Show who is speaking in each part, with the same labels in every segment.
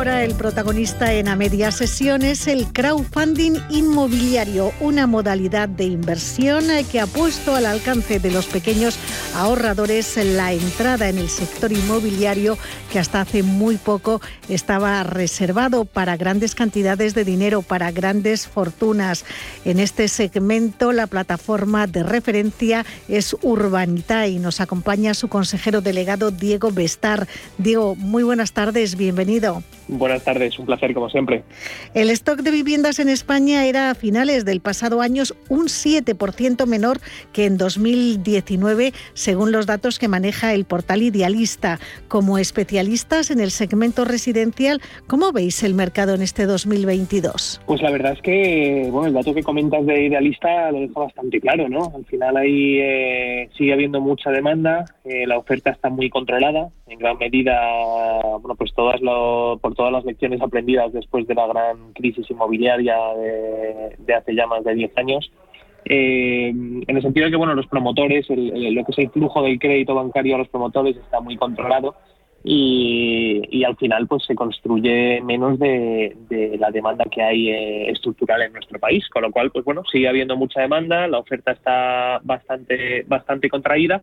Speaker 1: Ahora el protagonista en a media sesión es el crowdfunding inmobiliario, una modalidad de inversión que ha puesto al alcance de los pequeños ahorradores la entrada en el sector inmobiliario que hasta hace muy poco estaba reservado para grandes cantidades de dinero, para grandes fortunas. En este segmento la plataforma de referencia es Urbanita y nos acompaña su consejero delegado Diego Bestar. Diego, muy buenas tardes, bienvenido.
Speaker 2: Buenas tardes, un placer como siempre.
Speaker 1: El stock de viviendas en España era a finales del pasado año un 7% menor que en 2019, según los datos que maneja el portal Idealista. Como especialistas en el segmento residencial, ¿cómo veis el mercado en este 2022?
Speaker 2: Pues la verdad es que bueno, el dato que comentas de Idealista lo deja bastante claro, ¿no? Al final ahí eh, sigue habiendo mucha demanda, eh, la oferta está muy controlada, en gran medida, bueno, pues todas lo, por todas las lecciones aprendidas después de la gran crisis inmobiliaria de, hace ya más de 10 años. Eh, en el sentido de que bueno los promotores, lo que es el flujo del crédito bancario a los promotores está muy controlado y, al final pues se construye menos de, la demanda que hay eh, estructural en nuestro país, con lo cual pues bueno sigue habiendo mucha demanda, la oferta está bastante bastante contraída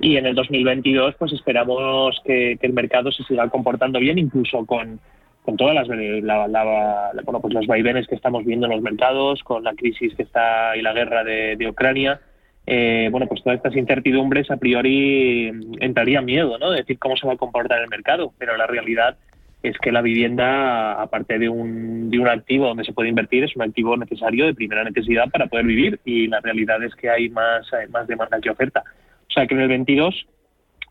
Speaker 2: y en el 2022 pues esperamos que, el mercado se siga comportando bien, incluso con, con todas las bueno, pues los vaivenes que estamos viendo en los mercados, con la crisis que está y la guerra de, Ucrania. Eh, bueno, pues todas estas incertidumbres a priori entraría miedo, ¿no? De decir cómo se va a comportar el mercado, pero la realidad es que la vivienda, aparte de un, de un activo donde se puede invertir, es un activo necesario de primera necesidad para poder vivir y la realidad es que hay más, más demanda que oferta. O sea que en el 22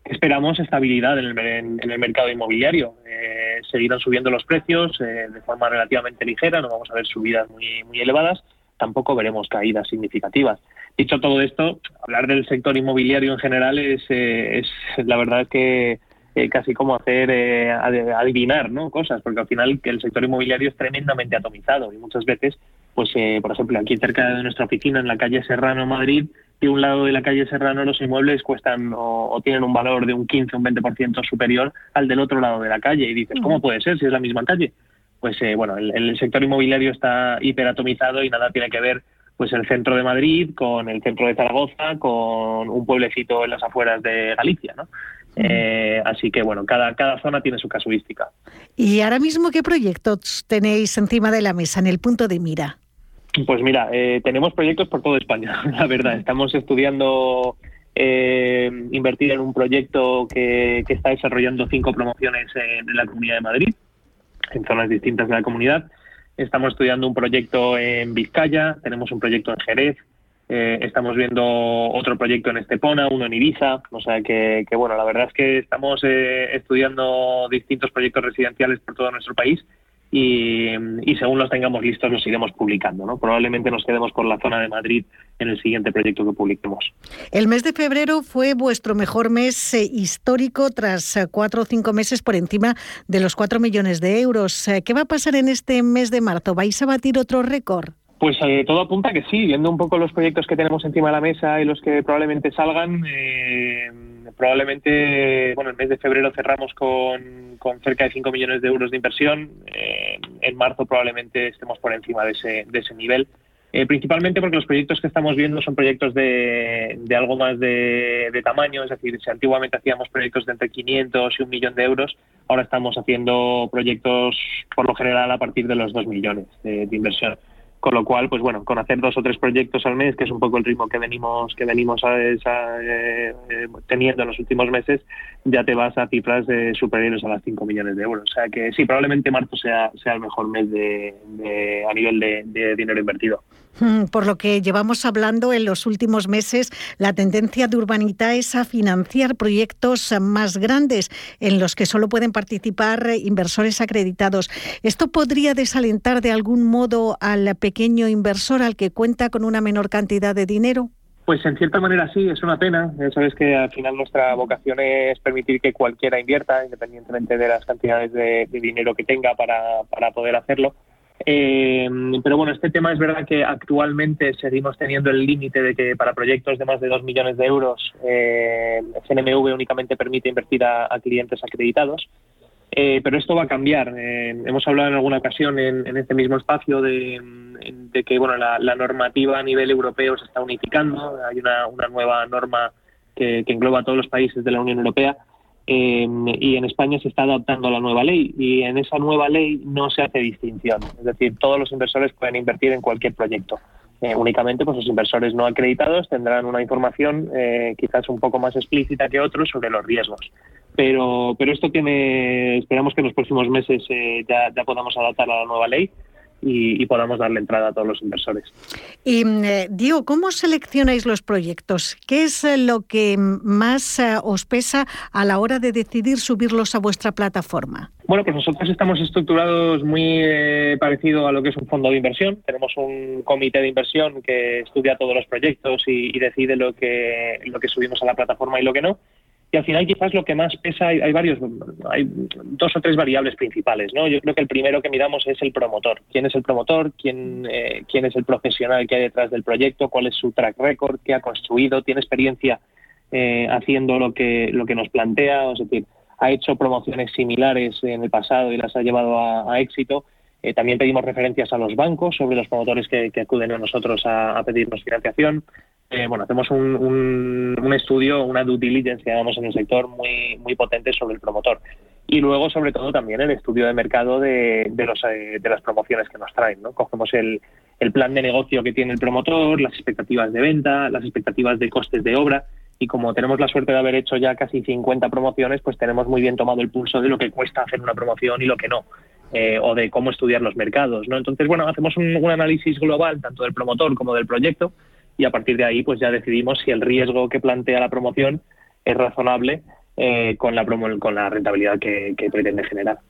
Speaker 2: esperamos estabilidad en el, mercado inmobiliario. Eh, seguirán subiendo los precios eh, de forma relativamente ligera, no vamos a ver subidas muy, muy elevadas, tampoco veremos caídas significativas. Dicho todo esto, hablar del sector inmobiliario en general es, eh, es la verdad que casi como hacer adivinar ¿no? cosas, porque al final el sector inmobiliario es tremendamente atomizado y muchas veces, pues por ejemplo, aquí cerca de nuestra oficina, en la calle Serrano, Madrid, de un lado de la calle Serrano los inmuebles cuestan o, tienen un valor de un 15 o un 20% superior al del otro lado de la calle. Y dices, ¿cómo puede ser si es la misma calle? Pues eh, bueno, el, sector inmobiliario está hiperatomizado y nada tiene que ver pues el centro de Madrid con el centro de Zaragoza, con un pueblecito en las afueras de Galicia, ¿no? Eh, así que bueno, cada, cada zona tiene su casuística.
Speaker 1: ¿Y ahora mismo qué proyectos tenéis encima de la mesa, en el punto de mira?
Speaker 2: Pues mira, eh, tenemos proyectos por toda España, la verdad. Estamos estudiando eh, invertir en un proyecto que, está desarrollando cinco promociones en, la Comunidad de Madrid, en zonas distintas de la comunidad. Estamos estudiando un proyecto en Vizcaya, tenemos un proyecto en Jerez, eh, estamos viendo otro proyecto en Estepona, uno en Ibiza, o sea que, que bueno, la verdad es que estamos estudiando distintos proyectos residenciales por todo nuestro país y, según los tengamos listos los iremos publicando. ¿no? Probablemente nos quedemos por la zona de Madrid en el siguiente proyecto que publiquemos.
Speaker 1: El mes de febrero fue vuestro mejor mes eh, histórico tras eh, cuatro o cinco meses por encima de los cuatro millones de euros. Eh, ¿Qué va a pasar en este mes de marzo? ¿Vais a batir otro récord?
Speaker 2: Pues todo apunta que sí, viendo un poco los proyectos que tenemos encima de la mesa y los que probablemente salgan, probablemente, bueno, el mes de febrero cerramos con, con cerca de 5 millones de euros de inversión. Eh, en marzo probablemente estemos por encima de ese, de ese nivel. Eh, principalmente porque los proyectos que estamos viendo son proyectos de, de algo más de, de, tamaño, es decir, si antiguamente hacíamos proyectos de entre 500 y un millón de euros, ahora estamos haciendo proyectos por lo general a partir de los 2 millones de inversión con lo cual pues bueno con hacer dos o tres proyectos al mes que es un poco el ritmo que venimos que venimos a, eh, eh, teniendo en los últimos meses ya te vas a cifras superiores a las 5 millones de euros. O sea que sí probablemente marzo sea sea el mejor mes de, a nivel de dinero invertido
Speaker 1: por lo que llevamos hablando en los últimos meses, la tendencia de Urbanita es a financiar proyectos más grandes en los que solo pueden participar inversores acreditados. ¿Esto podría desalentar de algún modo al pequeño inversor al que cuenta con una menor cantidad de dinero?
Speaker 2: Pues en cierta manera sí, es una pena. Sabes que al final nuestra vocación es permitir que cualquiera invierta, independientemente de las cantidades de, dinero que tenga para, para poder hacerlo. Eh, pero bueno, este tema es verdad que actualmente seguimos teniendo el límite de que para proyectos de más de 2 millones de euros eh, CNMV únicamente permite invertir a, clientes acreditados. Eh, pero esto va a cambiar. Eh, hemos hablado en alguna ocasión en, este mismo espacio de, que bueno, la, normativa a nivel europeo se está unificando. Hay una, nueva norma que engloba a todos los países de la Unión Europea eh, y en España se está adaptando la nueva ley y en esa nueva ley no se hace distinción. Es decir, todos los inversores pueden invertir en cualquier proyecto. Eh, únicamente pues los inversores no acreditados tendrán una información eh, quizás un poco más explícita que otros sobre los riesgos. Pero, pero esto tiene, esperamos que en los próximos meses ya, ya podamos adaptar a la nueva ley y, podamos darle entrada a todos los inversores.
Speaker 1: Y eh, Diego, ¿cómo seleccionáis los proyectos? ¿Qué es eh, lo que más eh, os pesa a la hora de decidir subirlos a vuestra plataforma?
Speaker 2: Bueno, pues nosotros estamos estructurados muy parecido a lo que es un fondo de inversión. Tenemos un comité de inversión que estudia todos los proyectos y, y decide lo que, lo que subimos a la plataforma y lo que no. Y al final quizás lo que más pesa, hay, varios, hay dos o tres variables principales. ¿no? Yo creo que el primero que miramos es el promotor. ¿Quién es el promotor? ¿Quién, eh, quién es el profesional que hay detrás del proyecto? ¿Cuál es su track record? ¿Qué ha construido? ¿Tiene experiencia eh, haciendo lo que, lo que nos plantea? Es decir, ha hecho promociones similares en el pasado y las ha llevado a, éxito. Eh, también pedimos referencias a los bancos sobre los promotores que, acuden a nosotros a, pedirnos financiación. Eh, bueno, hacemos un, un, estudio, una due diligence, digamos, en el sector muy, muy potente sobre el promotor. Y luego, sobre todo, también el estudio de mercado de, de, los, eh, de las promociones que nos traen. ¿no? Cogemos el, el plan de negocio que tiene el promotor, las expectativas de venta, las expectativas de costes de obra. Y como tenemos la suerte de haber hecho ya casi 50 promociones, pues tenemos muy bien tomado el pulso de lo que cuesta hacer una promoción y lo que no. Eh, o de cómo estudiar los mercados. ¿no? Entonces, bueno, hacemos un, análisis global tanto del promotor como del proyecto y a partir de ahí pues ya decidimos si el riesgo que plantea la promoción es razonable eh, con, la con la rentabilidad que, pretende generar.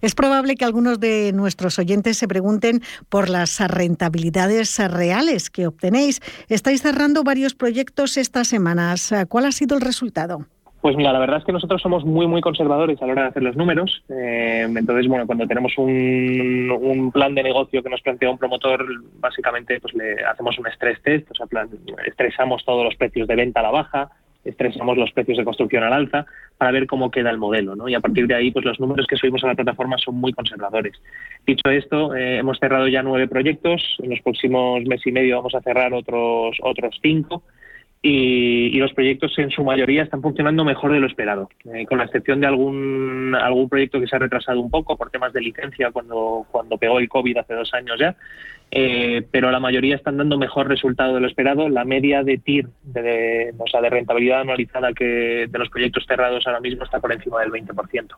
Speaker 1: Es probable que algunos de nuestros oyentes se pregunten por las rentabilidades reales que obtenéis. Estáis cerrando varios proyectos estas semanas. ¿Cuál ha sido el resultado?
Speaker 2: Pues mira, la verdad es que nosotros somos muy, muy conservadores a la hora de hacer los números. Eh, entonces, bueno, cuando tenemos un, plan de negocio que nos plantea un promotor, básicamente pues le hacemos un stress test, o sea, estresamos todos los precios de venta a la baja, estresamos los precios de construcción al alza para ver cómo queda el modelo, ¿no? Y a partir de ahí, pues los números que subimos a la plataforma son muy conservadores. Dicho esto, eh, hemos cerrado ya nueve proyectos. En los próximos mes y medio vamos a cerrar otros otros cinco y, los proyectos en su mayoría están funcionando mejor de lo esperado, eh, con la excepción de algún algún proyecto que se ha retrasado un poco por temas de licencia cuando, cuando pegó el COVID hace dos años ya, eh, pero la mayoría están dando mejor resultado de lo esperado. La media de TIR, de, o sea, de rentabilidad anualizada que de los proyectos cerrados ahora mismo está por encima del 20%.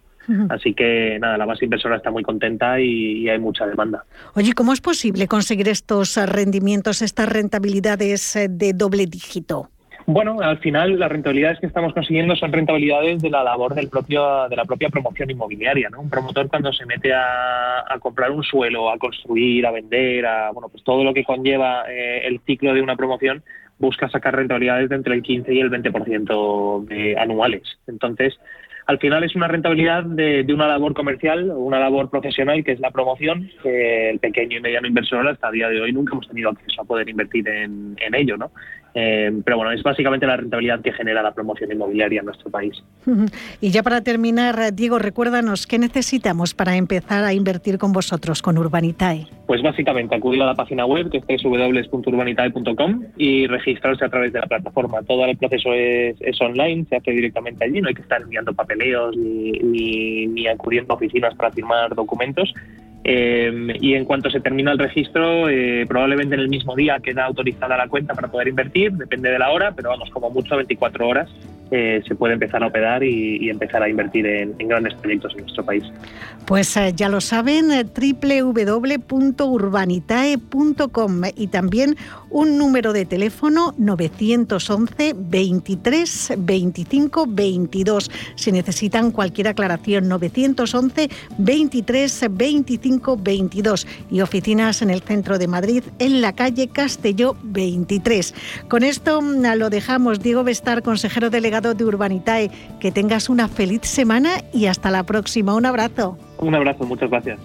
Speaker 2: Así que nada, la base inversora está muy contenta y, hay mucha demanda.
Speaker 1: Oye, ¿cómo es posible conseguir estos rendimientos, estas rentabilidades eh, de doble dígito?
Speaker 2: Bueno, al final las rentabilidades que estamos consiguiendo son rentabilidades de la labor del propio, de la propia promoción inmobiliaria. ¿no? Un promotor cuando se mete a, comprar un suelo, a construir, a vender, a bueno, pues todo lo que conlleva eh, el ciclo de una promoción, busca sacar rentabilidades de entre el 15 y el 20% de anuales. Entonces, al final es una rentabilidad de, una labor comercial una labor profesional que es la promoción, que el pequeño y mediano inversor hasta el día de hoy nunca hemos tenido acceso a poder invertir en, en ello, ¿no? Eh, pero bueno, es básicamente la rentabilidad que genera la promoción inmobiliaria en nuestro país.
Speaker 1: Y ya para terminar, Diego, recuérdanos, ¿qué necesitamos para empezar a invertir con vosotros, con Urbanitae?
Speaker 2: Pues básicamente acudir a la página web, que es www.urbanitae.com, y registrarse a través de la plataforma. Todo el proceso es, online, se hace directamente allí, no hay que estar enviando papeleos ni, ni acudiendo a oficinas para firmar documentos eh, y en cuanto se termina el registro, eh, probablemente en el mismo día queda autorizada la cuenta para poder invertir, depende de la hora, pero vamos, como mucho 24 horas eh, se puede empezar a operar y, empezar a invertir en, grandes proyectos en nuestro país.
Speaker 1: Pues ya lo saben, www.urbanitae.com y también un número de teléfono 911 23 25 22. Si necesitan cualquier aclaración, 911 23 25 22 y oficinas en el centro de Madrid, en la calle Castelló 23. Con esto mm, lo dejamos. Diego Bestar, consejero delegado de Urbanitae. Que tengas una feliz semana y hasta la próxima. Un abrazo.
Speaker 2: Un abrazo, muchas gracias.